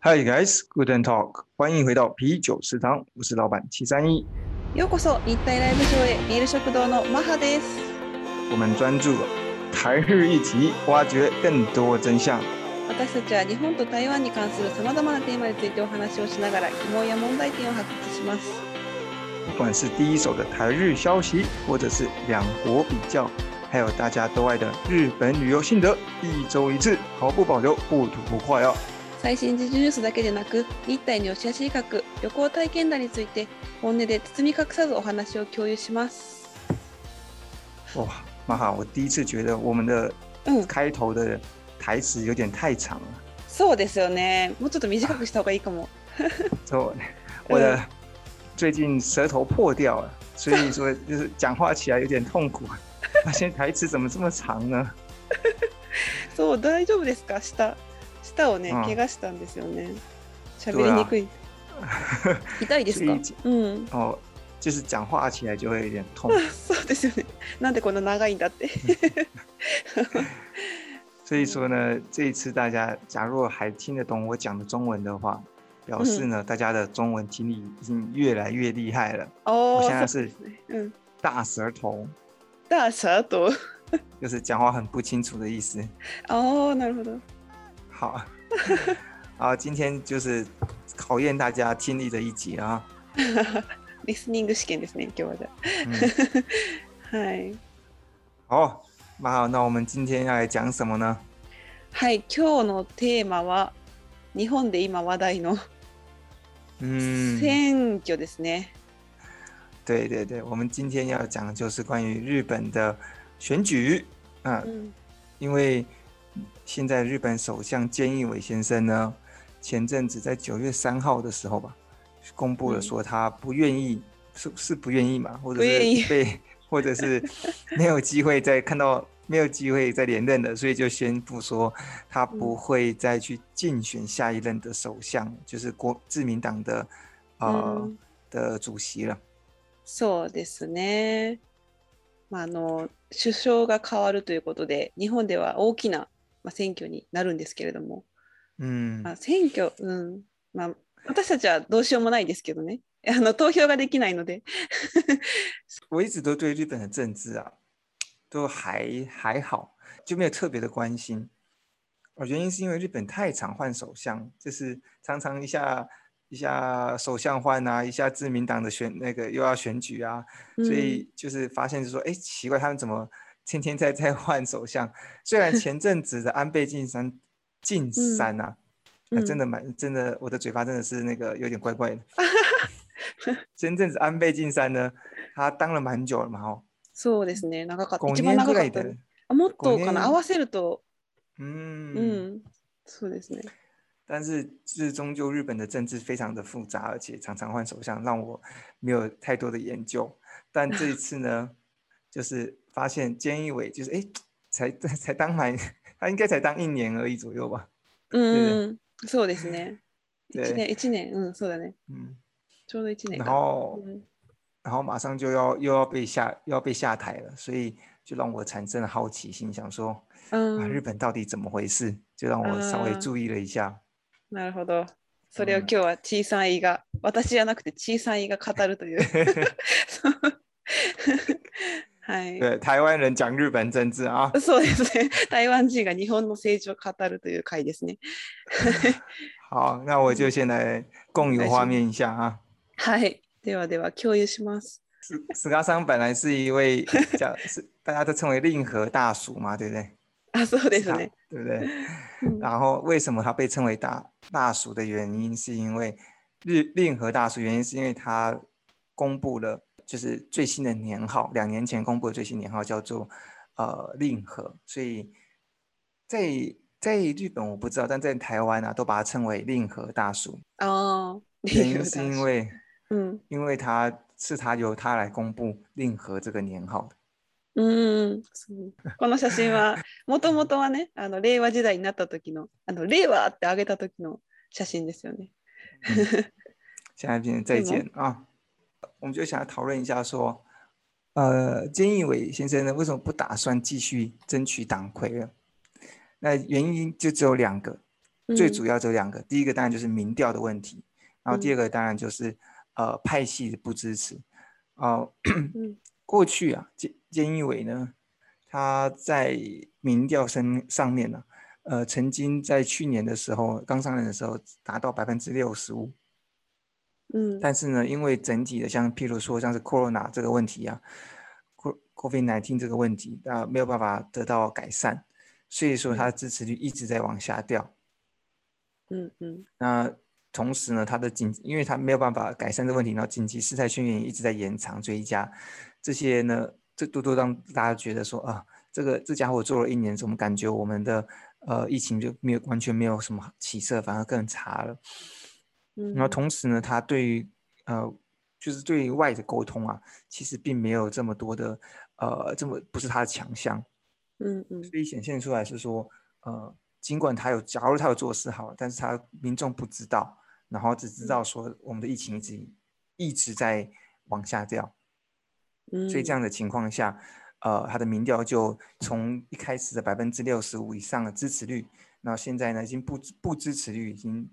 Hi guys, good and talk，欢迎回到啤酒食堂，我是老板七三一。ようこそ日体ライブショーへビール食堂のマハです。我们专注台日议题，挖掘更多真相。私たちは日本と台湾に关するさまざまなテーマについてお话をしながら疑问や问题点を発掘します。不管是第一手的台日消息，或者是两国比较，还有大家都爱的日本旅游心得，一周一次，毫不保留，不吐不快哦。最新时事ニュースだけでなく、日体の良し悪し比较、旅行体験谈について本音で包み隠さずお话を共有します。哇，马哈，我第一次觉得我们的嗯，开头的台词有点太长了。そうですよね。もうちょっと短くした方がいいかも。就我的最近舌头破掉了，所以说就是讲话起来有点痛苦。 发现台词怎么这么长呢？そう、大丈夫ですか舌。舌をね、うん怪我したんですよね。喋りにくい。痛いですか所うん。哦，就是讲话起来就会有点痛。そうですよね。なんでこんな长いんだって。所以说呢，这一次大家假如还听得懂我讲的中文的话，表示呢，大家的中文听力已经越来越厉害了。哦我现在是そうですねうん。大舌头， 大舌头。就是讲话很不清楚的意思。哦、なるほど。好，好，今天就是考验大家听力的一集啊。リスニング试験ですね、今日は。はい。好，那好，那我们今天要来讲什么呢？はい、今日のテーマは、日本で今话题の嗯，选挙ですね。对对对，我们今天要讲的就是关于日本的选举。嗯、因为现在日本首相菅义伟先生呢，前阵子在九月三号的时候吧，公布了说他不愿意，是是不愿意嘛，或者是被，或者是没有机会再看到没有机会再连任了，所以就宣布说他不会再去竞选下一任的首相，就是国自民党的呃、嗯的主席了。そうですね。まあ、あの首相が変わるということで、日本では大きな、まあ、选挙になるんですけれども、嗯まあ、选挙、うん。まあ、私たちはどうしようもないですけどね、あの投票ができないので、我一直都对日本的政治啊，都还还好，就没有特别的关心。哦，原因是因为日本太常换首相，就是常常一下一下首相换啊，一下自民党的选那个又要选举啊，所以就是发现就说，哎、欸，奇怪，他们怎么天天在在换首相？虽然前阵子的安倍晋三晋三啊，嗯啊真的蛮真的，我的嘴巴真的是那个有点怪怪的。前阵子安倍晋三呢，他当了蛮久了嘛，哦，そうですね、长かった。 5一番年ぐらい长かったねで。あもっとか5な、年合わせると、嗯うん、そうですね。 但是就是终究日本的政治非常的复杂，而且常常换首相，让我没有太多的研究。但这一次呢，就是发现菅义伟就是哎，才才当满，他应该才当一年而已左右吧。うん、そうですね。对一年、一年、うん、そうだね。嗯，ちょうど一年然か。后うん然后马上就要又要被下又要被下台了，所以就让我产生了好奇心，想说うん啊，日本到底怎么回事？就让我稍微注意了一下。 なるほど。それを今日は小さいが、私じゃなくて小さいが语るという。はい。对，台湾人讲日本政治啊。そうですね。台湾人が日本の政治を语るという回ですね。好，那我就先来共有画面一下啊。はい。ではでは共有します。斯斯嘎桑本来是一位叫 是大家都称为令和大叔嘛，对不对？あ、そうですね。对不对？うん然后为什么他被称为大大叔的原因，是因为日令和大叔原因是因为他公布了就是最新的年号，两年前公布的最新年号叫做呃令和，所以在在日本我不知道，但在台湾啊都把它称为令和大叔。ああ。原因是因为うん。因为他是他由他来公布令和这个年号的。 この写真はもともとはねあの令和时代になった时のあの令和ってあげた时の写真ですよね。现在变成再见啊！我们就想要讨论一下说，呃，菅义伟先生呢，为什么不打算继续争取党魁了？那原因就只有两个，最主要只有两个。第一个当然就是民调的问题，然后第二个当然就是、嗯、呃派系的不支持。哦、呃嗯，过去啊，菅菅义伟呢，他在民调上上面呢、啊，呃，曾经在去年的时候刚上任的时候达到百分之六十五。嗯，但是呢，因为整体的像譬如说像是 Corona 这个问题啊，COVID-19 这个问题啊，没有办法得到改善，所以说他的支持率一直在往下掉。嗯嗯。那同时呢，他的紧，因为他没有办法改善这个问题，然后紧急事态宣言一直在延长追加，这些呢，这都都让大家觉得说啊，这个这家伙做了一年，怎么感觉我们的呃疫情就没有完全没有什么起色，反而更差了。嗯然后同时呢，他对于呃，就是对于外的沟通啊，其实并没有这么多的呃，这么不是他的强项。嗯嗯。所以显现出来是说，呃，尽管他有，假如他有做事好，但是他民众不知道，然后只知道说我们的疫情一直一直在往下掉。嗯。所以这样的情况下，呃，他的民调就从一开始的百分之六十五以上的支持率，那现在呢，已经不不支持率已经。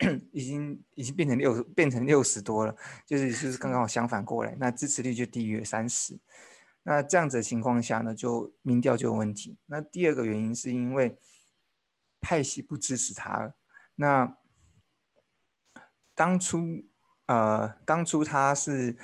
已经已经变成六变成六十多了，就是就是刚刚好相反过来，那支持率就低于三十。那这样子的情况下呢，就民调就有问题。那第二个原因是因为派系不支持他了。那当初呃当初他是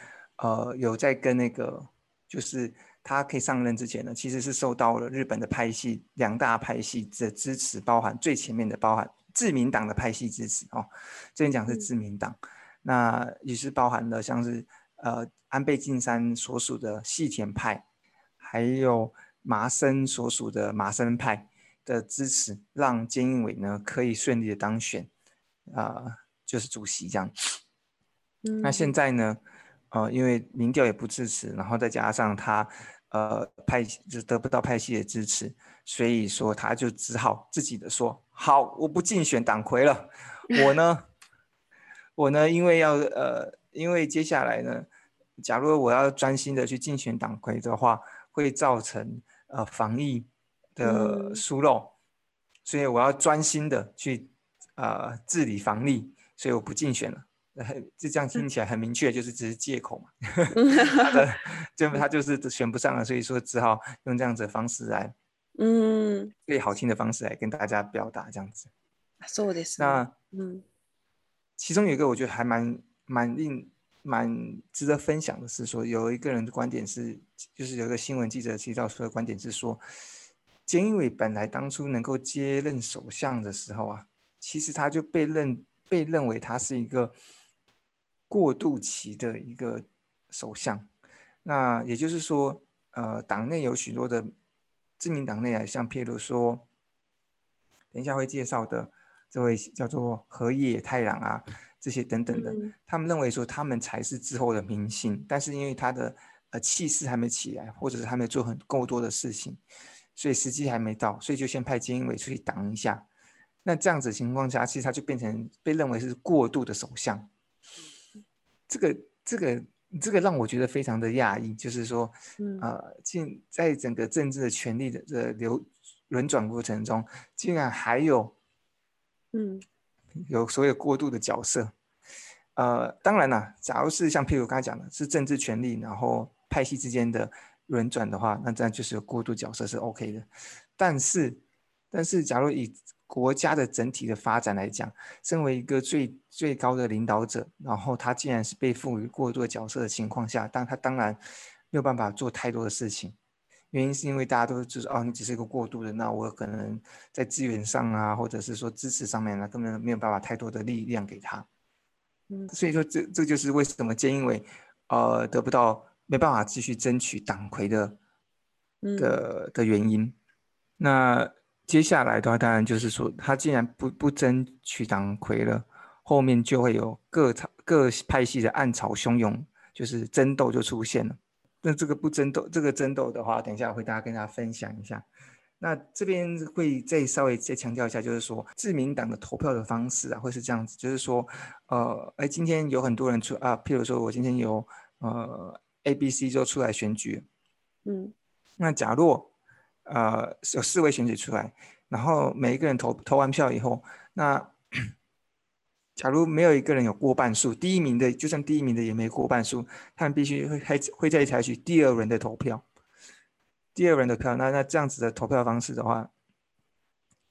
呃有在跟那个，就是他可以上任之前呢，其实是受到了日本的派系两大派系的支持，包含最前面的包含。自民党的派系支持哦，这边讲是自民党，嗯、那也是包含了像是呃安倍晋三所属的细田派，还有麻生所属的麻生派的支持，让菅义伟呢可以顺利的当选，啊、呃，就是主席这样。嗯、那现在呢，呃，因为民调也不支持，然后再加上他呃派就得不到派系的支持，所以说他就只好自己的说。好，我不竞选党魁了。我呢，我呢，因为要呃，因为接下来呢，假如我要专心的去竞选党魁的话，会造成呃防疫的疏漏，嗯、所以我要专心的去呃治理防疫，所以我不竞选了。就这样听起来很明确，就是只是借口嘛。他的就他就是选不上了，所以说只好用这样子的方式来。嗯，最好听的方式来跟大家表达这样子。そうです。那嗯，其中有一个我觉得还蛮蛮令蛮值得分享的是说，有一个人的观点是，就是有一个新闻记者提到说的观点是说，菅义伟本来当初能够接任首相的时候啊，其实他就被认被认为他是一个 过渡期的一个首相。那也就是说，呃，党内有许多的。知名党内啊，像譬如说，等一下会介绍的这位叫做河野太郎啊，这些等等的，嗯、他们认为说他们才是之后的明星，但是因为他的呃气势还没起来，或者是还没做很够多的事情，所以时机还没到，所以就先派菅义伟出去挡一下。那这样子情况下，其实他就变成被认为是过度的首相。这个这个。这个让我觉得非常的讶异，就是说，嗯、呃，竟在整个政治的权力的这流轮转过程中，竟然还有，嗯，有所有过渡的角色。呃，当然了，假如是像譬如刚才讲的，是政治权力，然后派系之间的轮转的话，那这样就是有过渡角色是 OK 的。但是，但是假如以国家的整体的发展来讲，身为一个最最高的领导者，然后他既然是被赋予过多角色的情况下，但他当然没有办法做太多的事情。原因是因为大家都就是，哦，你只是一个过渡的，那我可能在资源上啊，或者是说支持上面呢，根本没有办法太多的力量给他。嗯，所以说这这就是为什么菅义伟呃得不到没办法继续争取党魁的的的原因。那。接下来的话，当然就是说，他既然不不争取党魁了，后面就会有各各派系的暗潮汹涌，就是争斗就出现了。那这个不争斗，这个争斗的话，等一下我会大家跟大家分享一下。那这边会再稍微再强调一下，就是说自民党的投票的方式啊，会是这样子，就是说，呃，哎，今天有很多人出啊，譬如说我今天有呃 A、B、C 就出来选举。嗯，那假若呃有四位选举出来，然后每一个人投投完票以后，那 假如没有一个人有过半数，第一名的就算第一名的也没过半数，他们必须会开会再采取第二轮的投票。第二轮的票，那那这样子的投票方式的话，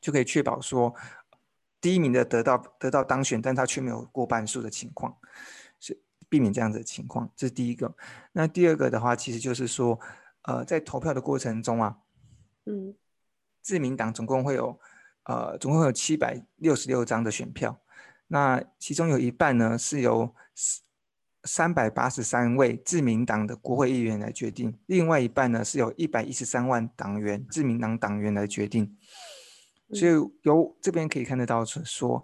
就可以确保说，第一名的得到得到当选，但他却没有过半数的情况，是避免这样子的情况。这是第一个。那第二个的话，其实就是说，呃，在投票的过程中啊，嗯，自民党总共会有，呃，总共有七百六十六张的选票，那其中有一半呢是由三百八十三位自民党的国会议员来决定，另外一半呢是由一百一十三万党员自民党党员来决定。所以由这边可以看得到是说，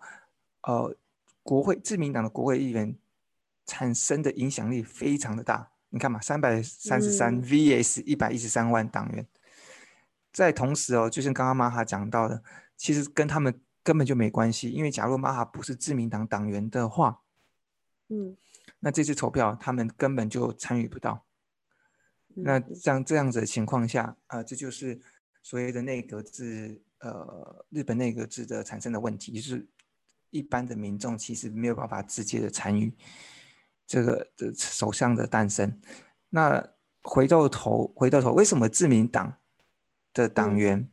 呃，国会自民党的国会议员产生的影响力非常的大。你看嘛，三百三十三 vs 一百一十三万党员，在同时哦，就像刚刚马哈讲到的，其实跟他们根本就没关系，因为假如马哈不是自民党党员的话，嗯。那这次投票，他们根本就参与不到。那像这样子的情况下，啊、呃，这就是所谓的内阁制，呃，日本内阁制的产生的问题，就是一般的民众其实没有办法直接的参与这个的首相的诞生。那回到头，回到头，为什么自民党的党员、嗯、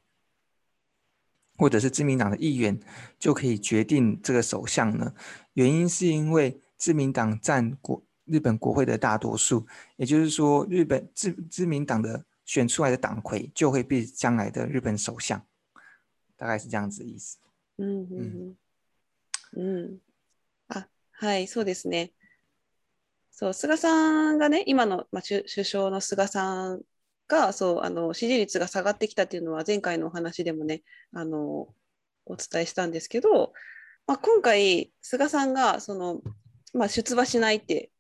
或者是自民党的议员就可以决定这个首相呢？原因是因为。自民党占国日本国会的大多数，也就是说，日本自自民党的选出来的党魁就会被将来的日本首相，大概是这样子的意思。嗯嗯嗯。啊、はい、そうですね。そう、菅さんがね、今の、まあ、首相の菅さん が、そう、あの、支持率が下がってきたっていうのは、前回のお话でもね、あの、お伝えしたんですけど、まあ、今回、菅さんが、その、まあ、出马しないって、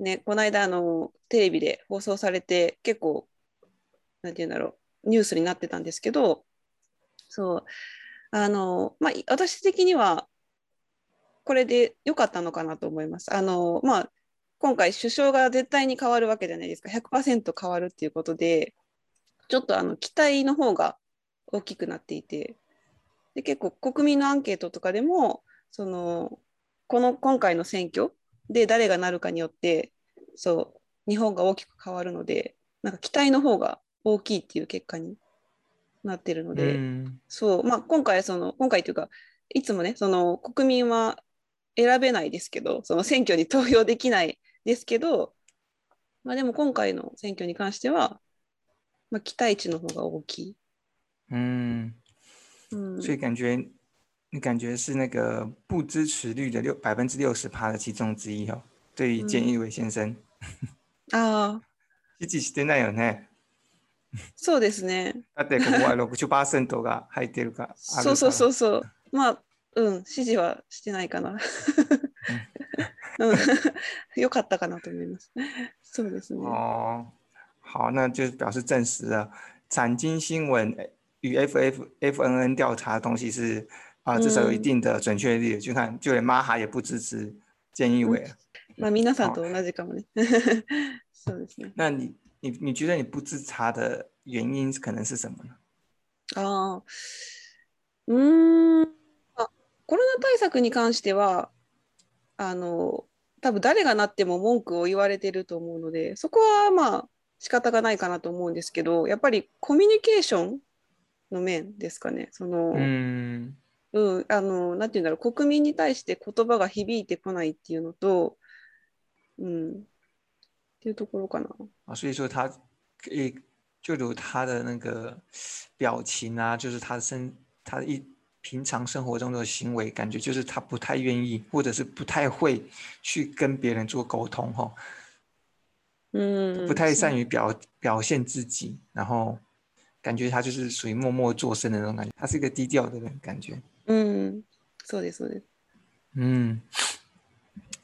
ね、この间あのテレビで放送されて结构なんて言うんだろうニュースになってたんですけどそうあの、まあ、私的にはこれで良かったのかなと思います。あのまあ、今回首相が绝対に変わるわけじゃないですか。100%変わるっていうことでちょっとあの期待の方が大きくなっていて。で结构国民のアンケートとかでもそのこの今回の选挙で谁がなるかによってそう日本が大きく変わるのでなんか期待の方が大きいっていう结果になってるので、そうまあ、今回その今回というかいつもねその国民は选べないですけどその选挙に投票できないですけど、まあ、でも今回の选挙に関しては、まあ、期待値の方が大きい。嗯，嗯所以感觉你感觉是那个不支持率的六百分之六十趴的其中之一哦。对于菅义伟先生，啊，支持してないよね。そうですね。だってここは六十パーセントが入ってるか。そうそうそうそう。まあ、嗯，支持はしてないかな。嗯，よかったかなと思います。そうですね。哦，好，那就表示证实了产经新闻与 FF FNN 调查的东西是。啊，至少有一定的准确率，就看就连马哈也不支持菅义伟。まあ皆さんと同じかもね。そうですね。那你你你觉得你不支持他的原因可能是什么呢？ああ、うん、あ、コロナ対策に关してはあの多分谁がなっても文句を言われてると思うので、そこはまあ仕方がないかなと思うんですけど、やっぱりコミュニケーションの面ですかね。その。うんうん、あの、なんていうんだろう、国民に対して言叶が响いてこないっていうのと、うん、っていうところかな。啊，所以说他，诶，就如他的那个表情啊，就是他的生，他一平常生活中的行为，感觉就是他不太愿意，或者是不太会去跟别人做沟通，哈，嗯，不太善于表表现自己，然后感觉他就是属于默默做声的那种感觉，他是一个低调的人，感觉。嗯，そうですそうです。嗯，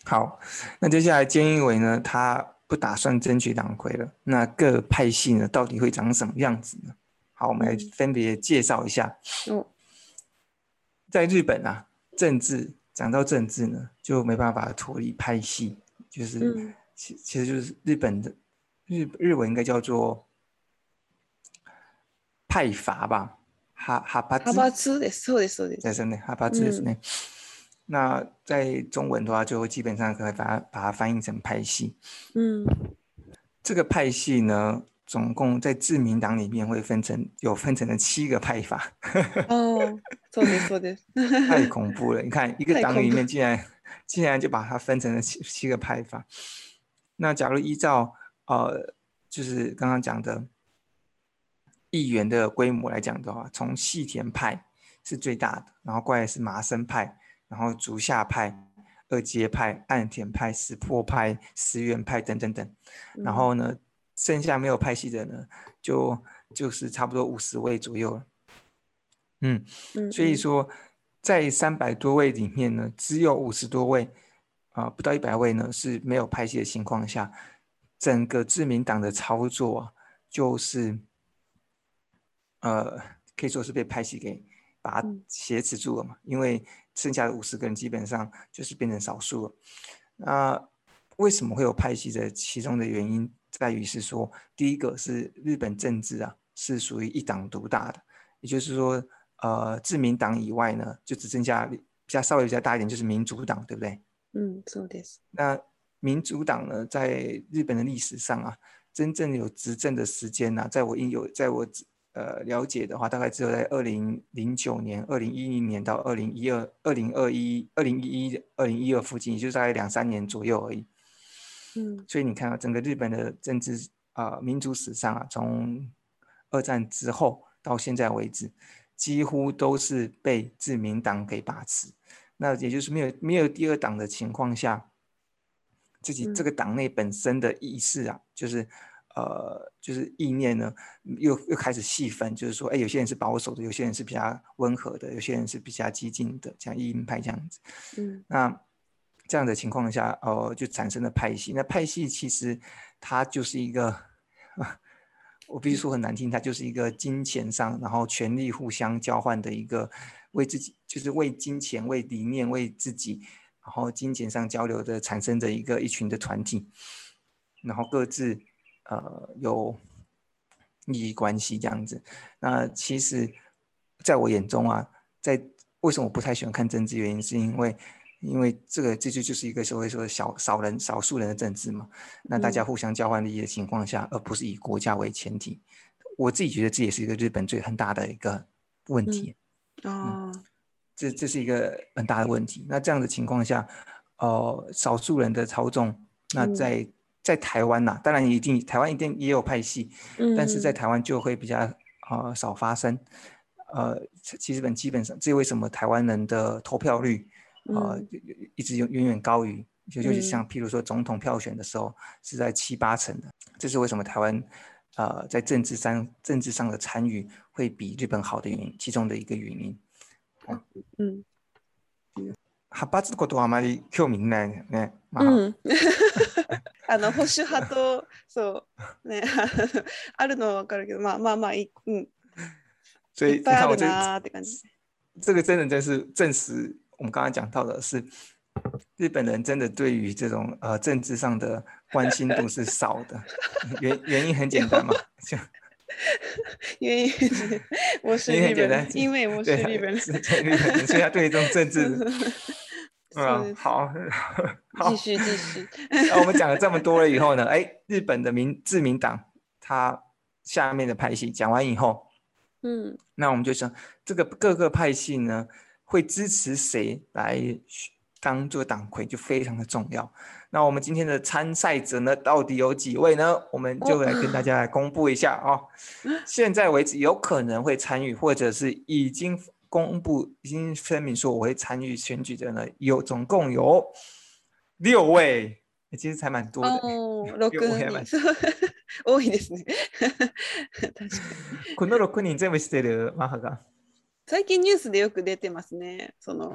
好，那接下来菅义伟呢，他不打算争取党魁了。那各派系呢，到底会长什么样子呢？好，我们来分别介绍一下。嗯， 在日本啊，政治讲到政治呢，就没办法脱离派系，就是其、嗯、其实就是日本的 日日文应该叫做派阀吧，哈哈巴哈巴兹です，そうです，そうです。在真的哈巴兹ですね。那在中文的话，就基本上可以把它把它翻译成派系。嗯，这个派系呢， 总共在自民党里面会分成有分成了七个派法。哦，そうですそうです。太恐怖了！你看一个党里面竟然竟然就把它分成了七七个派法。那假如依照呃，就是刚刚讲的议员的规模来讲的话，从细田派是最大的，然后过来是麻生派。然后竹下派、二阶派、岸田派、石破派、石原派等等等，然后呢， 剩下没有派系的呢，就就是差不多五十位左右了。嗯，所以说在三百多位里面呢，只有五十多位啊、呃，不到一百位呢是没有派系的情况下，整个自民党的操作就是呃，可以说是被派系给把它挟持住了嘛，因为。剩下的五十个人基本上就是变成少数了。那为什么会有派系的？其中的原因在于是说，第一个是日本政治啊是属于一党独大的，也就是说，呃，自民党以外呢，就只剩下比较稍微比较大一点，就是民主党，对不对？嗯，そうです。那民主党呢，在日本的历史上啊，真正有执政的时间呢、啊，在我应有，在我。呃，了解的话，大概只有在二零零九年、二零一零年到二零一二、二零二一、二零一一、二零一二附近，也就大概两三年左右而已。 嗯，所以你看啊，整个日本的政治啊、呃，民族史上啊，从二战之后到现在为止，几乎都是被自民党给把持。那也就是没有没有第二党的情况下，自己这个党内本身的意识啊，就是。呃，就是意念呢，又又开始细分，就是说，哎，有些人是保守的，有些人是比较温和的，有些人是比较激进的，像义鹰派这样子。嗯，那这样的情况下，哦、呃，就产生了派系。那派系其实它就是一个，我必须说很难听，它就是一个金钱上，然后权力互相交换的一个，为自己就是为金钱、为理念、为自己，然后金钱上交流的产生的一个一群的团体，然后各自。呃，有利益关系这样子，那其实在我眼中啊，在为什么我不太喜欢看政治？原因是因为，因为这个这就就是一个所谓说小少人少数人的政治嘛。那大家互相交换利益的情况下，嗯、而不是以国家为前提，我自己觉得这也是一个日本最很大的一个问题。嗯、哦，嗯、这这是一个很大的问题。那这样的情况下，呃，少数人的操纵，那在。嗯在台湾呐、啊，当然一定台湾一定也有派系，嗯、但是在台湾就会比较啊、呃、少发生。呃，其实本基本上，这为什么台湾人的投票率啊、呃嗯、一直远远高于，就就是像譬如说总统票选的时候是在七八成的，这是为什么台湾啊、呃、在政治上政治上的参与会比日本好的原因，其中的一个原因。嗯。嗯派阀のことはあまり兴味ないね。まあ、うん。あの保守派とそうねあるのはわかるけど、まあまあまあい嗯。所以いっぱいあるなって感じ。这个真的真是证实 我们刚刚讲到的是，日本人真的对于这种呃政治上的关心度是少的。原原因很简单嘛，就。原因是我是日本人，因为我是日本人，所以他对这种政治，嗯，好，好，继续继续。那我们讲了这么多了以后呢，哎，日本的民自民党，他下面的派系讲完以后，嗯，那我们就想，这个各个派系呢会支持谁来当做党魁，就非常的重要。那我们今天的参赛者呢，到底有几位呢？我们就来跟大家来公布一下啊、哦。现在为止，有可能会参与，或者是已经公布、已经声明说我会参与选举的呢，有总共有六位，其实才蛮多的。哦，六人，多いですね。この六人全部知ってるマハが。 最近ニュースでよく出てますね。その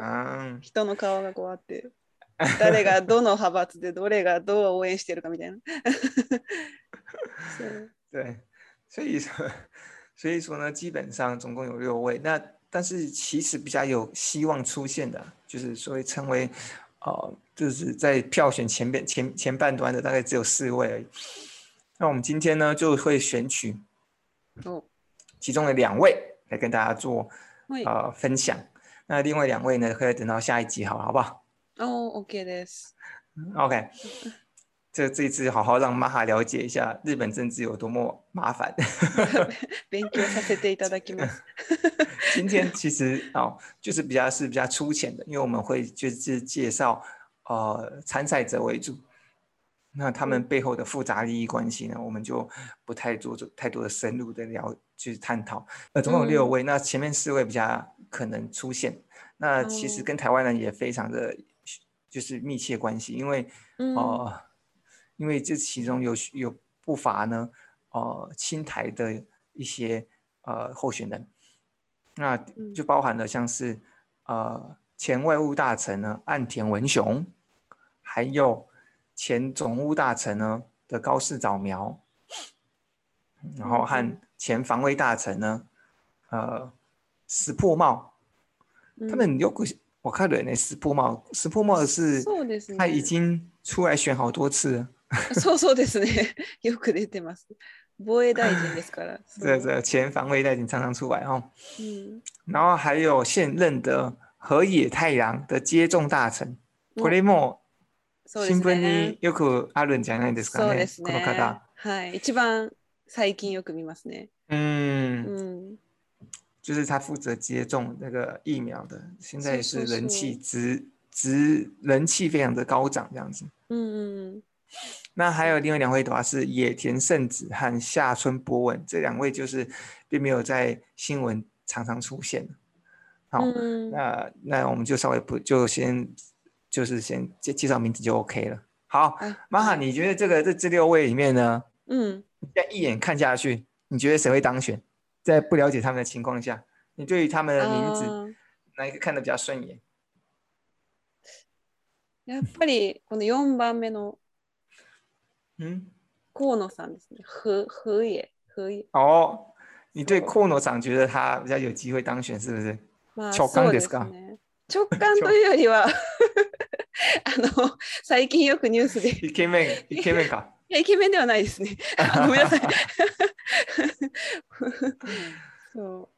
人の颜がこうあって。谁がどの派阀でどれがどう応援してるかみたいな。对，所以说，所以说呢，基本上总共有六位。那但是其实比较有希望出现的，就是所谓称为，呃，就是在票选前边前前半段的大概只有四位而已。那我们今天呢就会选取哦其中的两位来跟大家做はい。呃分享。那另外两位呢，可以等到下一集好了，好不好お OK です。 ？OK，这这一次好好让玛哈了解一下日本政治有多么麻烦。勉强させていただきます。今天其实哦，就是比较是比较粗浅的，因为我们会就是介绍呃参赛者为主， 那他们背后的复杂利益关系呢，我们就不太做做太多的深入的聊去探讨。呃，总共有六位，那前面四位比较可能出现，那其实跟台湾人也非常的就是密切关系，因为哦呃，因为这其中有有不乏呢呃亲台的一些呃候选人。那就包含了像是，呃，前外务大臣呢岸田文雄，还有前总务大臣呢的高市早苗，然后和前防卫大臣呢，呃，石破茂，他们有个我看了那石破茂，石破茂是，そうですね。他已经出来选好多次了，そうそうですね。よく出てます。防卫大臣ですから。这这前防卫大臣常常出来哦。嗯。然后还有现任的河野太郎的接种大臣，これも 新闻によくあるんじゃないですかね。そうですね。この方。はい。一番最近よく见ますね。嗯。嗯。就是他负责接种那个疫苗的，现在也是人气直直人气非常的高涨这样子。嗯嗯。那还有另外两位的话是野田圣子和下村博文，这两位就是并没有在新闻常常出现。好，嗯、那那我们就稍微不就先 就是先介介绍名字就 OK 了。好，玛哈，你觉得这个这这六位里面呢？嗯，你再一眼看下去，你觉得谁会当选？在不了解他们的情况下，你对于他们的名字、嗯、哪一个看得比较顺眼？やっぱりこの4番目の。嗯，河野さんですね。河河野河野。哦，你对河野さん觉得他比较有机会当选，是不是？まあ、直感ですか？ 直感というよりは あの最近よくニュースで。イケメンイケメンか。いやイケメンではないですね。ごめんなさい。そ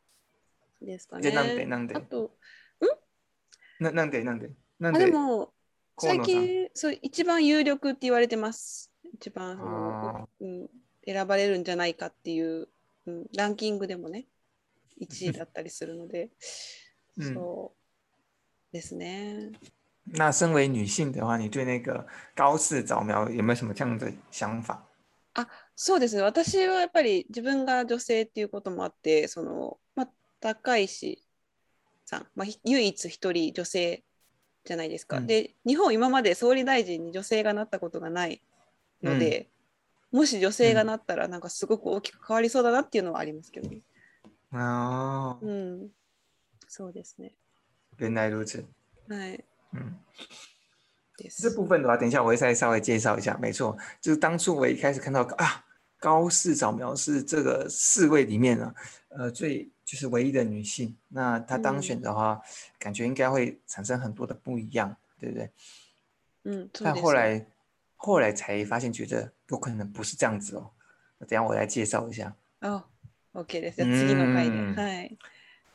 うですかね。でなんでなんで？あと、ん？ななんでなんで？なんで？でも最近そう一番有力って言われてます。一番その、うん、选ばれるんじゃないかっていう、うん、ランキングでもね1位だったりするので、嗯、そうですね。那身为女性的话，你对那个高市早苗有没有什么这样的想法？あ、そうですね。私はやっぱり自分が女性っていうこともあって、そのまあ高石さん、まあ、唯一一人女性じゃないですか。うん、で、日本今まで総理大臣に女性がなったことがない。ので、うん、もし女性がなったらなんかすごく大きく変わりそうだなっていうのはありますけどね。啊、嗯，そうですね。原来如此。はい。嗯。这部分的话，等一下我会再稍微介绍一下。没错，就是当初我一开始看到啊，高市早苗是这个四位里面呢，呃，最就是唯一的女性。那她当选的话，嗯、感觉应该会产生很多的不一样，对不对？嗯。但后来。后来才发现，觉得有可能不是这样子哦。等下我来介绍一下。哦、oh,，OK です。次の回で。はい。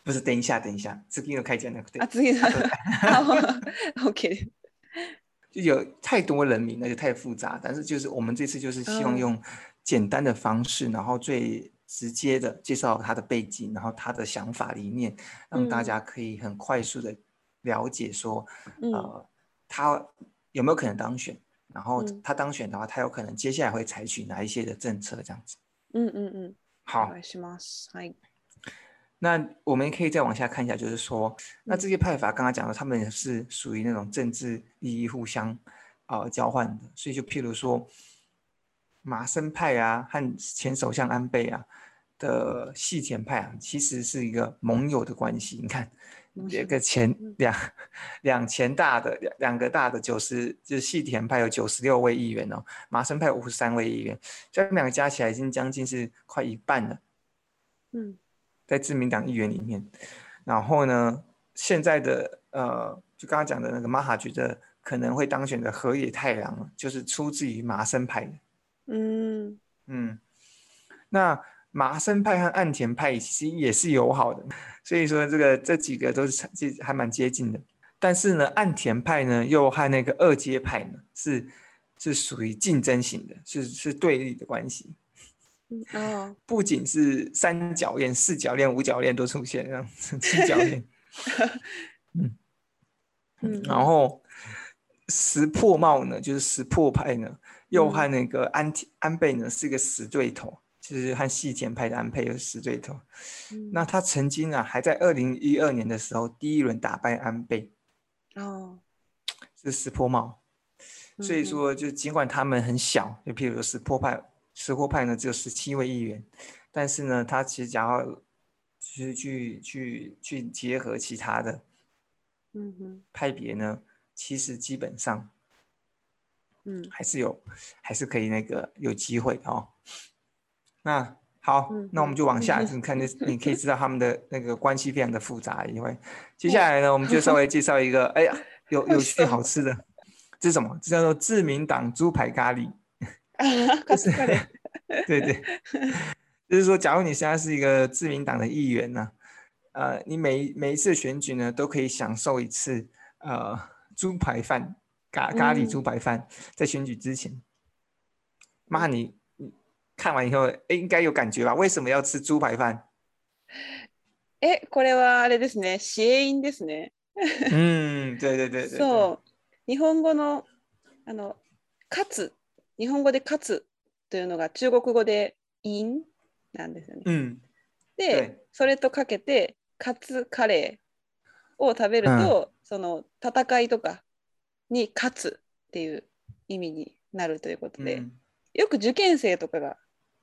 不是，等一下，等一下，次の回じゃなくて。啊，次の。OK。就有太多人名，那就太复杂。但是就是我们这次就是希望用简单的方式，oh. 然后最直接的介绍他的背景，然后他的想法理念，让大家可以很快速的了解说，嗯、呃，他有没有可能当选。然后他当选的话，他有可能接下来会采取哪一些的政策？这样子。嗯嗯嗯。好。 那我们可以再往下看一下，就是说，那这些派阀刚刚讲的，他们是属于那种政治利益互相啊、呃、交换的，所以就譬如说，麻生派啊和前首相安倍啊的细田派啊，其实是一个盟友的关系。你看。这个前两两前大的两两个大的九十就是细田派有九十六位议员哦，麻生派五十三位议员，这两个加起来已经将近是快一半了。嗯，在自民党议员里面，然后呢，现在的呃，就刚刚讲的那个马哈觉得可能会当选的河野太郎，就是出自于麻生派的。嗯，嗯，那麻生派和岸田派其实也是友好的，所以说这个这几个都是还蛮接近的。但是呢，岸田派呢又和那个二阶派呢是是属于竞争型的，是是对立的关系。哦，不仅是三角恋、四角恋、五角恋都出现，这样七角恋。嗯嗯，然后石破茂呢，就是石破派呢，又和那个安田安倍呢是一个死对头，就是和细田派的安倍又是死对头。嗯、那他曾经啊，还在二零一二年的时候第一轮打败安倍。哦，是石破茂。所以说，就尽管他们很小，就譬如说石破派。石货派呢只有十七位议员，但是呢，他其实想要去去去去结合其他的，嗯哼，派别呢，其实基本上，嗯，还是有，还是可以那个有机会哦。那好，那我们就往下，你看，你你可以知道他们的 那个关系非常的复杂。因为 接下来呢，我们就稍微介绍一个，哎呀，有有 趣好吃的，这是什么？这叫做自民党猪排咖喱。就是，对对，就是说，假如你现在是一个自民党的议员呢，呃，你每每一次选举呢，都可以享受一次呃猪排饭咖咖喱猪排饭，在选举之前。妈，你你看完以后，哎，应该有感觉吧？为什么要吃猪排饭？哎，これはあれですね、谐音ですね。嗯，对对对对。そう、日本语のあのカツ。日本语でカツというのが中国语でインなんですよね。うん、で、それとかけてカツカレーを食べると、うん、その戦いとかに胜つっていう意味になるということで、うん、よく受験生とかが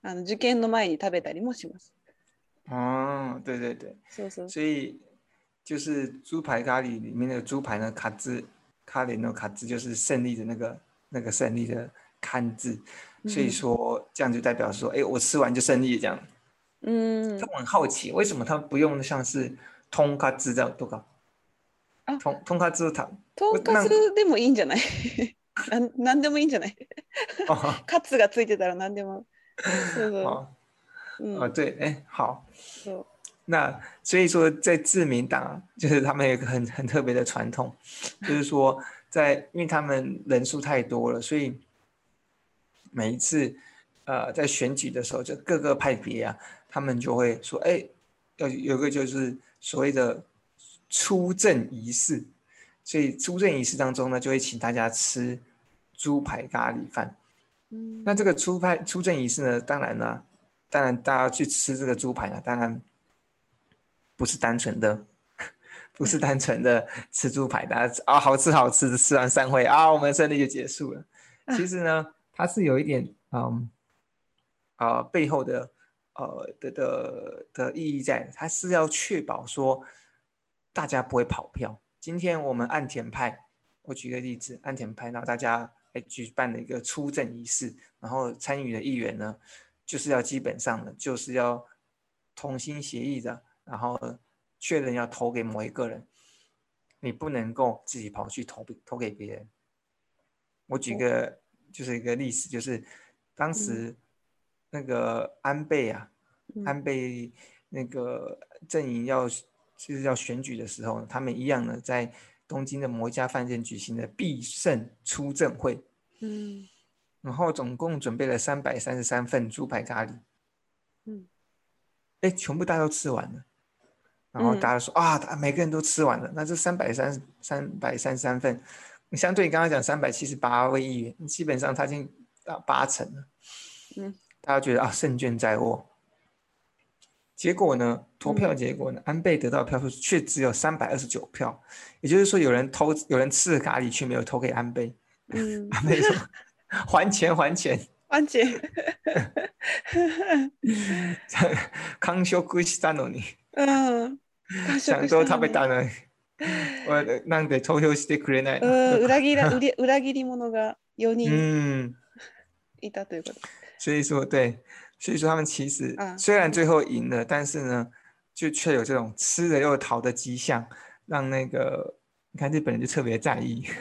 あの受験の前に食べたりもします。哦，对对对，そうそう。所以就是猪排咖喱里面的猪排呢，卡兹咖喱呢，卡兹就是胜利的那个那个胜利的。看字，所以说这样就代表说，哎、嗯，我吃完就胜利这样。嗯，我很好奇，为什么他不用像是通卡兹这样都搞？啊，通通卡兹他通卡兹でもいいんじゃない？なんなんでもいいんじゃない？カツがついてたらなんでも。是的。哦、嗯哦，对，哎，好。那所以说，在自民党，就是他们有一个很很特别的传统，就是说在，在因为他们人数太多了，所以。 每一次，呃，在选举的时候，就各个派别啊，他们就会说，哎，要有个就是所谓的出阵仪式，所以出阵仪式当中呢，就会请大家吃猪排咖喱饭。嗯，那这个出派出阵仪式呢，当然呢，当然大家去吃这个猪排呢，当然不是单纯的，不是单纯的吃猪排，大家啊好吃好吃的吃完散会啊，我们胜利就结束了。其实呢。它是有一点，嗯，啊、呃，背后的，呃的的的意义在，它是要确保说大家不会跑票。今天我们岸田派，我举个例子，岸田派，然后大家来举办了一个出阵仪式，然后参与的议员呢，就是要基本上呢，就是要同心协议的，然后确认要投给某一个人，你不能够自己跑去投投给别人。我举个。就是一个历史，就是当时那个安倍啊，嗯、安倍那个阵营要就是要选举的时候，他们一样呢，在东京的某一家饭店举行的必胜出阵会，嗯，然后总共准备了三百三十三份猪排咖喱，嗯，哎，全部大家都吃完了，然后大家说、嗯、啊，每个人都吃完了，那这三百三三百三十三份。相对你刚刚讲三百七十八位议员，基本上他已经到八成了。嗯，大家觉得啊，胜券在握。结果呢，投票结果呢，嗯、安倍得到票数却只有三百二十九票，也就是说，有人偷，有人吃了咖喱，却没有投给安倍。嗯，安倍说：“还钱，还钱，还钱。”康修贵西丹诺尼。嗯，想说他被打了。なんで投票してくれないの？里切ら里切り者が4人いたということ。所以说，对，所以说他们其实虽然最后赢了，但是呢，就却有这种吃了又逃的迹象，让那个你看日本人就特别在意。里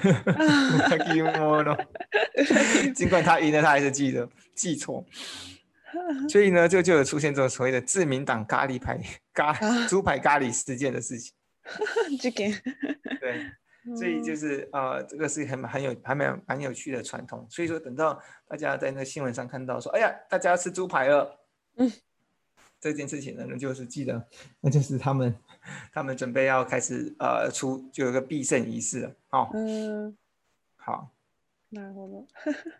切り者。尽管他赢了，他还是记得记错。 所以呢，就就有出现这种所谓的自民党咖喱牌咖猪排咖喱事件的事情。 事件。对，所以就是呃，这个是很很有还蛮蛮有趣的传统。所以说，等到大家在那个新闻上看到说，哎呀，大家要吃猪排了，嗯，这件事情呢，那就是记得，那就是他们他们准备要开始呃出就有个必胜仪式了。哦，嗯，好。なるほど。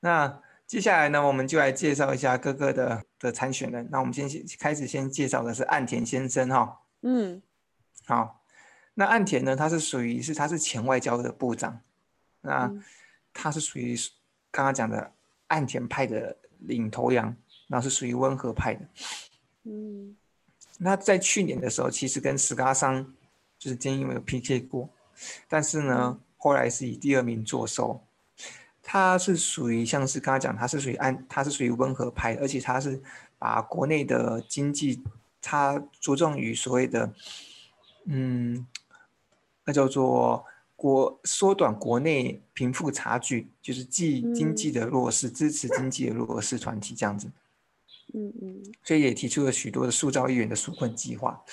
那 接下来呢，我们就来介绍一下各个的的参选人。那我们先开始先介绍的是岸田先生哈、哦。嗯，好。那岸田呢，他是属于是他是前外交的部长，那他是属于刚刚讲的岸田派的领头羊，然后是属于温和派的。嗯，那在去年的时候，其实跟石嘎桑就是菅义伟有 PK 过，但是呢，后来是以第二名坐收。他是属于像是刚刚讲，他是属于安，他是属于温和派，而且他是把国内的经济，他着重于所谓的，嗯，那叫做国缩短国内贫富差距，就是既经济的弱势，支持经济的弱势团体这样子。嗯嗯。所以也提出了许多的塑造议员的纾困计划，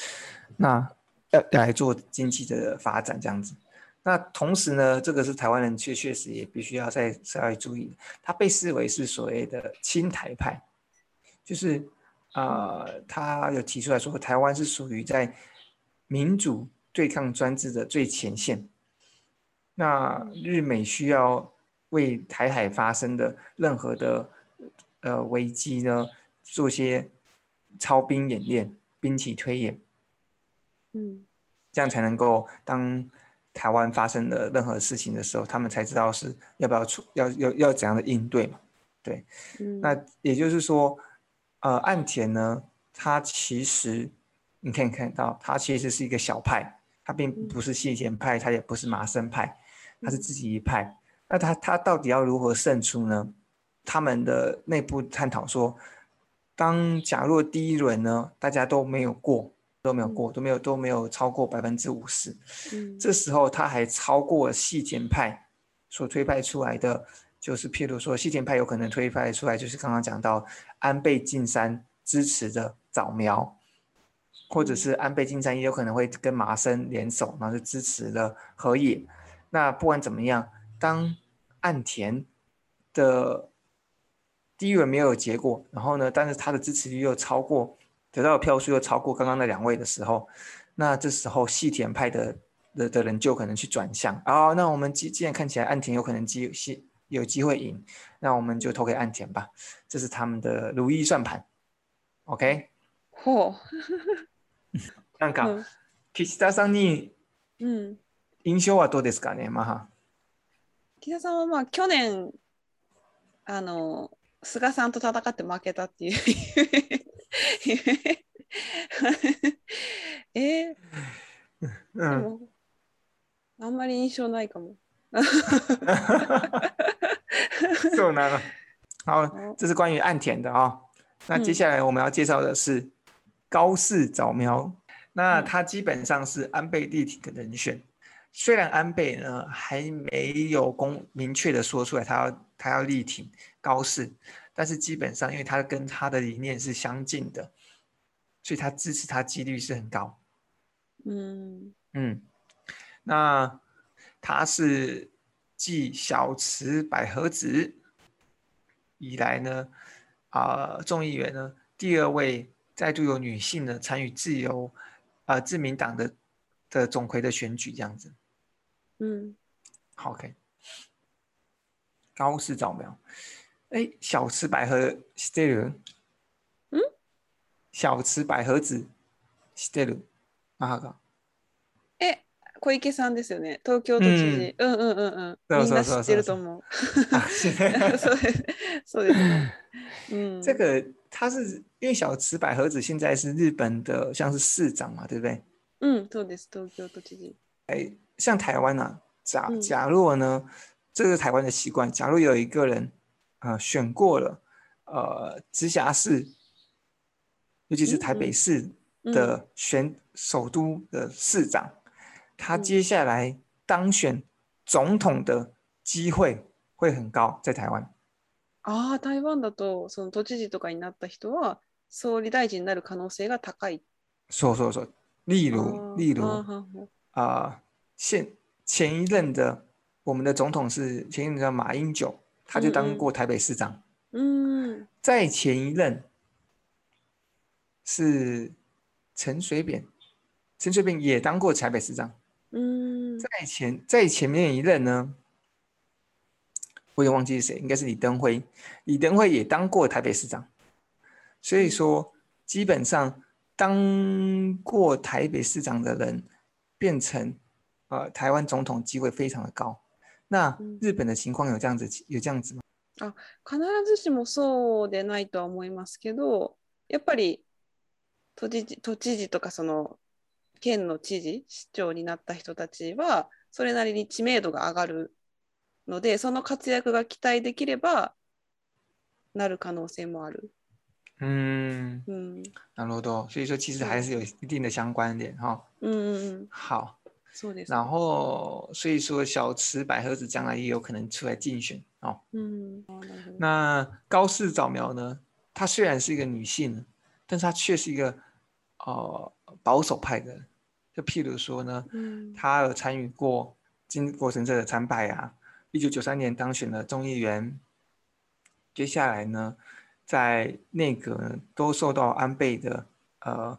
那要来做经济的发展这样子。那同时呢，这个是台湾人确确实也必须要再稍微注意的，他被视为是所谓的亲台派，就是呃，他有提出来说，台湾是属于在民主对抗专制的最前线。那日美需要为台海发生的任何的呃危机呢，做些操兵演练、兵棋推演，嗯，这样才能够当。台湾发生的任何事情的时候，他们才知道是要不要出，要要要怎样的应对嘛？对，嗯、那也就是说，呃，岸田呢，他其实你可以看到，他其实是一个小派，他并不是细田派，他也不是麻生派，他是自己一派。那他他到底要如何胜出呢？他们的内部探讨说，当假若第一轮呢，大家都没有过。都没有过，都没有都没有超过百分之五十。嗯，这时候他还超过细田派所推派出来的，就是譬如说细田派有可能推派出来，就是刚刚讲到安倍晋三支持的早苗，或者是安倍晋三也有可能会跟麻生联手，然后就支持了河野。那不管怎么样，当岸田的第一轮没有结果，然后呢，但是他的支持率又超过。得到的票数又超过刚刚那两位的时候，那这时候细田派的的的人就可能去转向啊。那我们既既然看起来岸田有可能机机有机会赢，那我们就投给岸田吧。这是他们的如意算盘。OK。嚯。なんか岸田さんに嗯印象はどうですかね、まあ。岸田さんはまあ去年あの 菅さんと戦って负けたっていうえー、うん、あんまり印象ないかも。そうなの。好，这是关于岸田的啊、哦。那接下来我们要介绍的是高市早苗。嗯、那他基本上是安倍力挺的人选。 虽然安倍呢还没有公明确的说出来他要他要力挺高市，但是基本上因为他跟他的理念是相近的。所以他支持他几率是很高，嗯嗯，那他是继小池百合子以来呢，啊、呃，众议员呢第二位再度有女性呢参与自由啊、呃、自民党的的总魁的选举这样子，嗯，好，OK，高市早苗，哎，小池百合是这个。小池百合子知ってる？母が。え、小池さんですよね。东京都知事。うん、うん、うんうんみんな知ってると思う。そうです。そうですね。嗯，这个他是因为小池百合子。现在是日本的，像是市长嘛，对不对？嗯，そうです。东京都知事。哎，像台湾啊，假假若呢，这个是台湾的习惯。假如有一个人啊、呃、选过了，呃，直辖市。尤其是台北市的选首都的市长，嗯嗯、他接下来当选总统的机会会很高，在台湾。 ああ、台湾だと、その都知事とかになった人は、総理大臣になる可能性が高い。说说说，例如例如 啊，现前一任的我们的总统是前一任叫马英九，他就当过台北市长。嗯，嗯，再前一任是陈水扁，陈水扁也当过台北市长。嗯，在前在前面一任呢，我也忘记是谁，应该是李登辉。李登辉也当过台北市长，所以说基本上。当过台北市长的人变成呃台湾总统机会非常的高。那日本的情况有这样子有这样子吗？啊，必ずしもそうでないとは思いますけど、やっぱり都知事都知事とかその県の知事市长になった人たちはそれなりに知名度が上がるので、その活跃が期待できればなる可能性もある。嗯嗯，那罗多，所以说其实还是有一定的相关点哈。嗯嗯嗯，好，然后所以说小池百合子将来也有可能出来竞选哦。嗯，那高市早苗呢？她虽然是一个女性，但是她却是一个呃保守派的。就譬如说呢，嗯，她有参与过靖国神社的参拜啊，一九九三年当选了众议员。接下来呢？在内阁都受到安倍的呃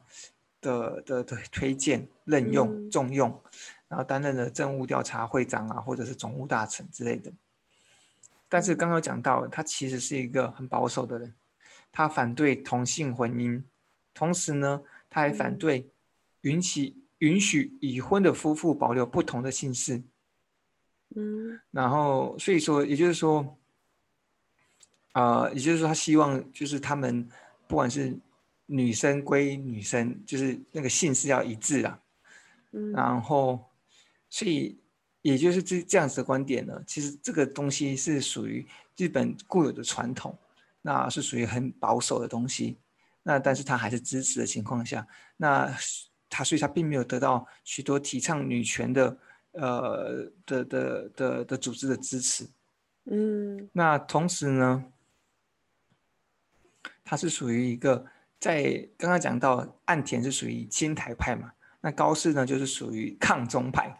的的的推荐、任用、重用，嗯、然后担任了政务调查会长啊，或者是总务大臣之类的。但是刚刚讲到，他其实是一个很保守的人，他反对同性婚姻，同时呢，他还反对允许允许已婚的夫妇保留不同的姓氏。嗯，然后所以说，也就是说。啊、呃，也就是说，他希望就是他们不管是女生归女生，就是那个姓氏要一致啊。嗯，然后，所以也就是这这样子的观点呢，其实这个东西是属于日本固有的传统，那是属于很保守的东西。那但是他还是支持的情况下，那他所以他并没有得到许多提倡女权的呃的的的的，的组织的支持。嗯，那同时呢，他是属于一个，在刚刚讲到岸田是属于亲台派嘛，那高市呢就是属于抗中派，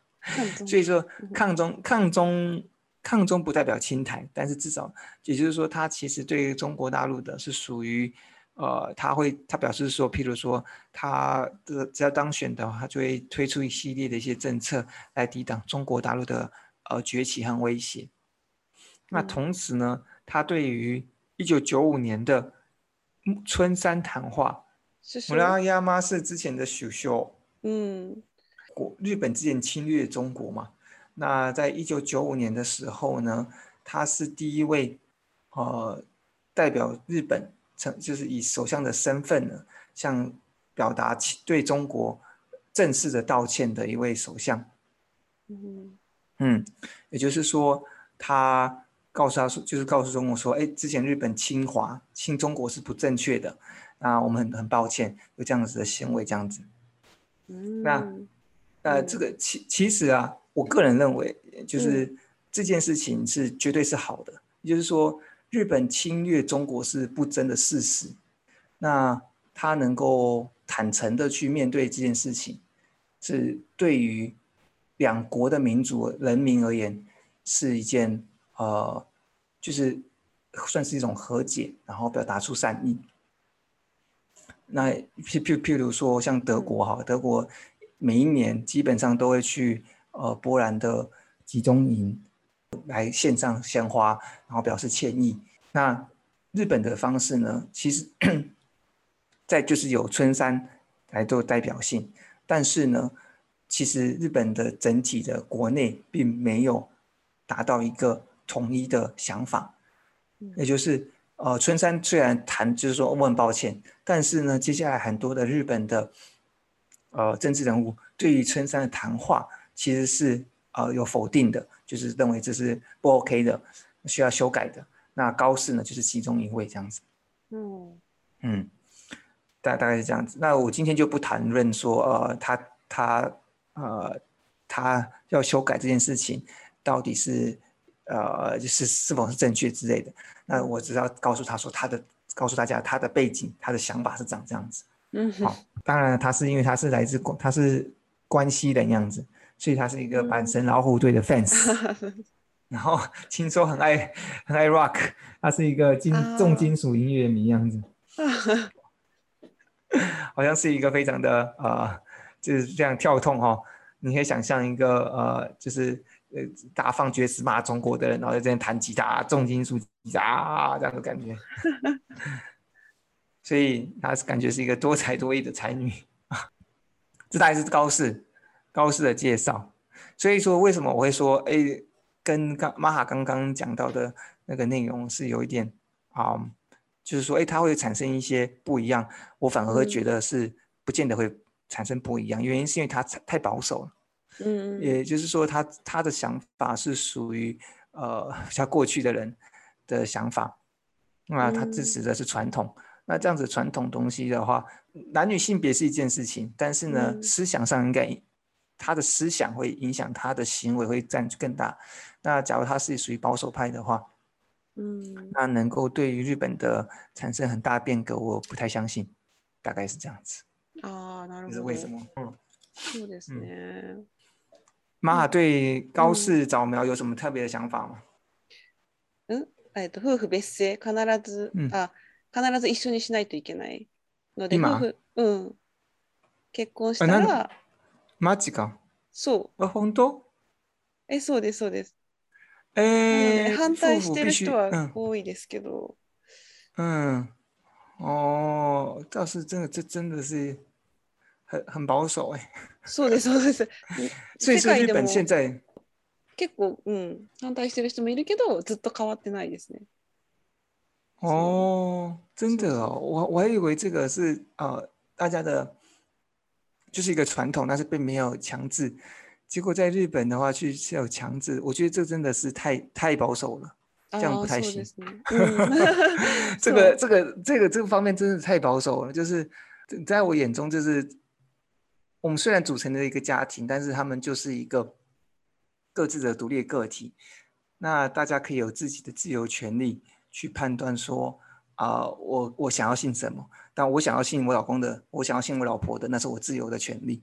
所以说抗中抗中抗中不代表亲台，但是至少也就是说他其实对于中国大陆的是属于，呃，他会他表示说，譬如说他的只要当选的话，他就会推出一系列的一些政策来抵挡中国大陆的呃崛起和威胁。那同时呢，他对于一九九五年的春山谈话，村山是之前的首相。嗯，国日本之前侵略中国嘛，那在一九九五年的时候呢，他是第一位，呃，代表日本，成就是以首相的身份呢，向表达对中国正式的道歉的一位首相。嗯，嗯，也就是说他。告诉他说，就是告诉中国说，哎，之前日本侵华、侵中国是不正确的，那我们很很抱歉有这样子的行为，这样子。嗯，那，呃，这个其其实啊，我个人认为，就是这件事情是绝对是好的，也就是说，日本侵略中国是不争的事实，那他能够坦诚的去面对这件事情，是对于两国的民族人民而言是一件。呃，就是算是一种和解，然后表达出善意。那譬譬譬如说，像德国哈，德国每一年基本上都会去呃波兰的集中营来献上鲜花，然后表示歉意。那日本的方式呢，其实在就是有春山来做代表性，但是呢，其实日本的整体的国内并没有达到一个。统一的想法，也就是呃，春山虽然谈就是说我很抱歉，但是呢，接下来很多的日本的呃政治人物对于春山的谈话其实是呃有否定的，就是认为这是不 OK 的，需要修改的。那高市呢，就是其中一位这样子。嗯嗯，大大概是这样子。那我今天就不谈论说呃，他他呃他要修改这件事情到底是。呃，就是是否是正确之类的，那我只要告诉他说他的，告诉大家他的背景，他的想法是长这样子。嗯，好，当然他是因为他是来自关，他是关西的样子，所以他是一个阪神老虎队的 fans。然后听说很爱很爱 rock，他是一个金重金属音乐迷样子。好像是一个非常的呃，就是这样跳痛哈、哦。你可以想象一个呃，就是呃大放厥词骂中国的人，然后在这边弹吉他，重金属吉他这样的感觉。所以他是感觉是一个多才多艺的才女啊。这大概是高适高适的介绍。所以说为什么我会说哎，跟刚玛哈刚刚讲到的那个内容是有一点啊。嗯就是说，哎，它会产生一些不一样，我反而会觉得是不见得会产生不一样。嗯、原因是因为他太保守了，嗯，也就是说他，他他的想法是属于呃像过去的人的想法，那他支持的是传统。嗯、那这样子传统东西的话，男女性别是一件事情，但是呢，嗯、思想上应该他的思想会影响他的行为会占据更大。那假如他是属于保守派的话。嗯，那能够对于日本的产生很大变革，我不太相信，大概是这样子。啊，那是为什么？嗯，そうですね。 玛哈对高市早苗有什么特别的想法吗？嗯，えっと夫妇别姓必ず、嗯、啊必ず一绪にしないといけないので夫妇うん结婚したらマジか。そう。あ本当？えそうですそうです。哎，反対してる人は多いですけど。嗯，哦，倒是真的，这真的是很很保守哎。そうですそうです。所以说日本现在结构嗯反対してる人もいるけどずっと変わってないですね。哦，真的哦，我我还以为这个是呃大家的，就是一个传统，但是并没有强制。结果在日本的话，去是有强制，我觉得这真的是太太保守了，这样不太行。这个这个这个这个方面真的太保守了，就是在我眼中，就是 我们虽然组成了一个家庭，但是他们就是一个各自的独立个体。那大家可以有自己的自由权利去判断说，啊、呃，我我想要信什么，但我想要信我老公的，我想要信我老婆的，那是我自由的权利。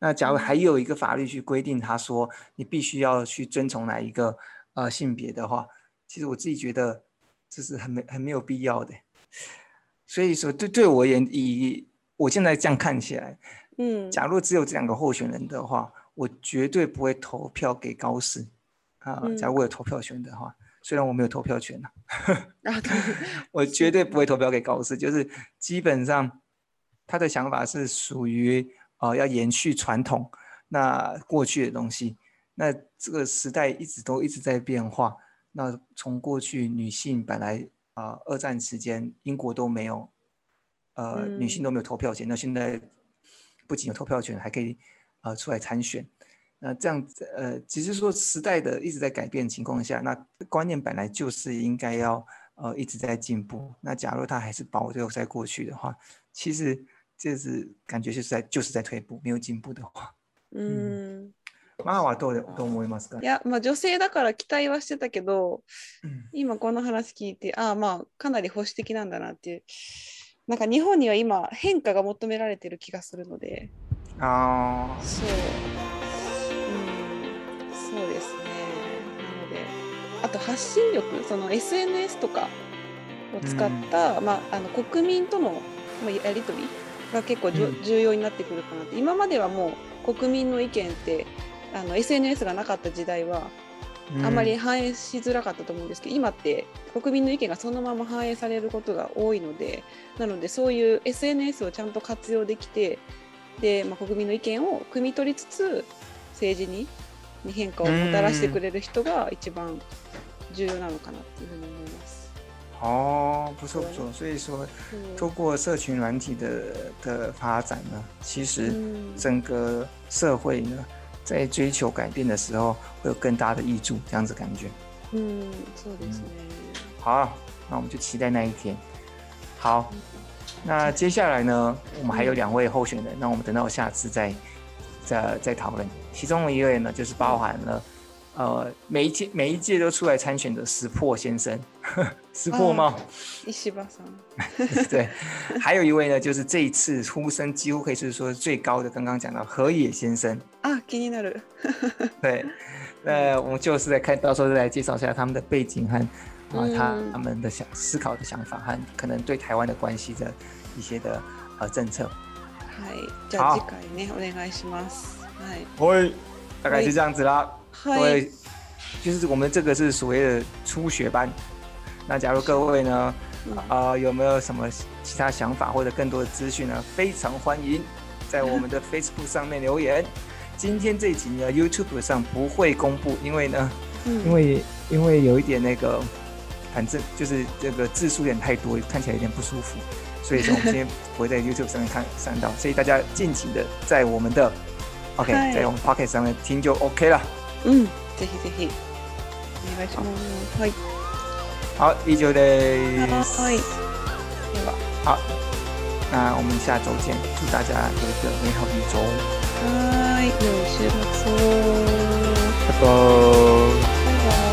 那假如还有一个法律去规定，他说你必须要去遵从哪一个呃性别的话，其实我自己觉得这是很没很没有必要的。所以说，对对我而言，以我现在这样看起来，嗯，假如只有这两个候选人的话，我绝对不会投票给高市啊。假如我有投票权的话，嗯、虽然我没有投票权呢，我绝对不会投票给高市，就是基本上他的想法是属于。啊、呃，要延续传统，那过去的东西，那这个时代一直都一直在变化。那从过去女性本来啊、呃，二战期间英国都没有，呃，女性都没有投票权。那现在不仅有投票权，还可以呃出来参选。那这样子呃，只是说时代的一直在改变的情况下，那观念本来就是应该要呃一直在进步。那假如他还是保留在过去的话，其实。就是感觉就是在就是在退步，没有进步的话。嗯。まあはどうどう思いますか？いや、まあ女性だから期待はしてたけど、うん、今この话闻いて、ああまあかなり保守的なんだなっていう。 なんか日本には今変化が求められてる気がするので。ああ。そう。うん。そうですね。なので、あと発信力、その SNS とかを使った、うん、まああの国民とのやり取り。が结构じょ、うん、重要になってくるかなって今まではもう国民の意见ってあの SNS がなかった时代はあまり反映しづらかったと思うんですけど、うん、今って国民の意见がそのまま反映されることが多いのでなのでそういう SNS をちゃんと活用できてで、まあ、国民の意见を汲み取りつつ政治にに変化をもたらしてくれる人が一番重要なのかなっていうふうに思います。哦，不错不错，所以说，透过社群软体的的发展呢，其实整个社会呢，在追求改变的时候，会有更大的益处，这样子感觉。嗯，そうですね。好，那我们就期待那一天。好，那接下来呢，我们还有两位候选人，那我们等到下次再再再讨论。其中一位呢，就是包含了 呃，每一届每一届都出来参选的石破先生，石破茂，石破さん，对，还有一位呢，就是这一次呼声几乎可以是说最高的，刚刚讲到河野先生啊，気になる，对，那我们就是在看到时候再来介绍一下他们的背景和啊他他们的想思考的想法和可能对台湾的关系的一些的呃政策。はい、じゃあ次回ねお愿いします。はい，会，大概是这样子啦。 对就是我们这个是所谓的初学班。那假如各位呢，啊、有没有什么其他想法或者更多的资讯呢？非常欢迎在我们的 Facebook 上面留言。今天这一集呢，YouTube 上不会公布，因为呢，嗯、因为因为有一点那个，反正就是这个字数有点太多，看起来有点不舒服，所以说我们今天不会在 YouTube 上面看看到，所以大家尽情的在我们的 OK，在我们 Pocket 上面听就 OK 了。嗯，ぜひぜひお愿いします。はい。好，以上です。はい。では。好，那我们下周见，祝大家有一个美好的一周。はい、良い周末を。拜拜。バイバイ。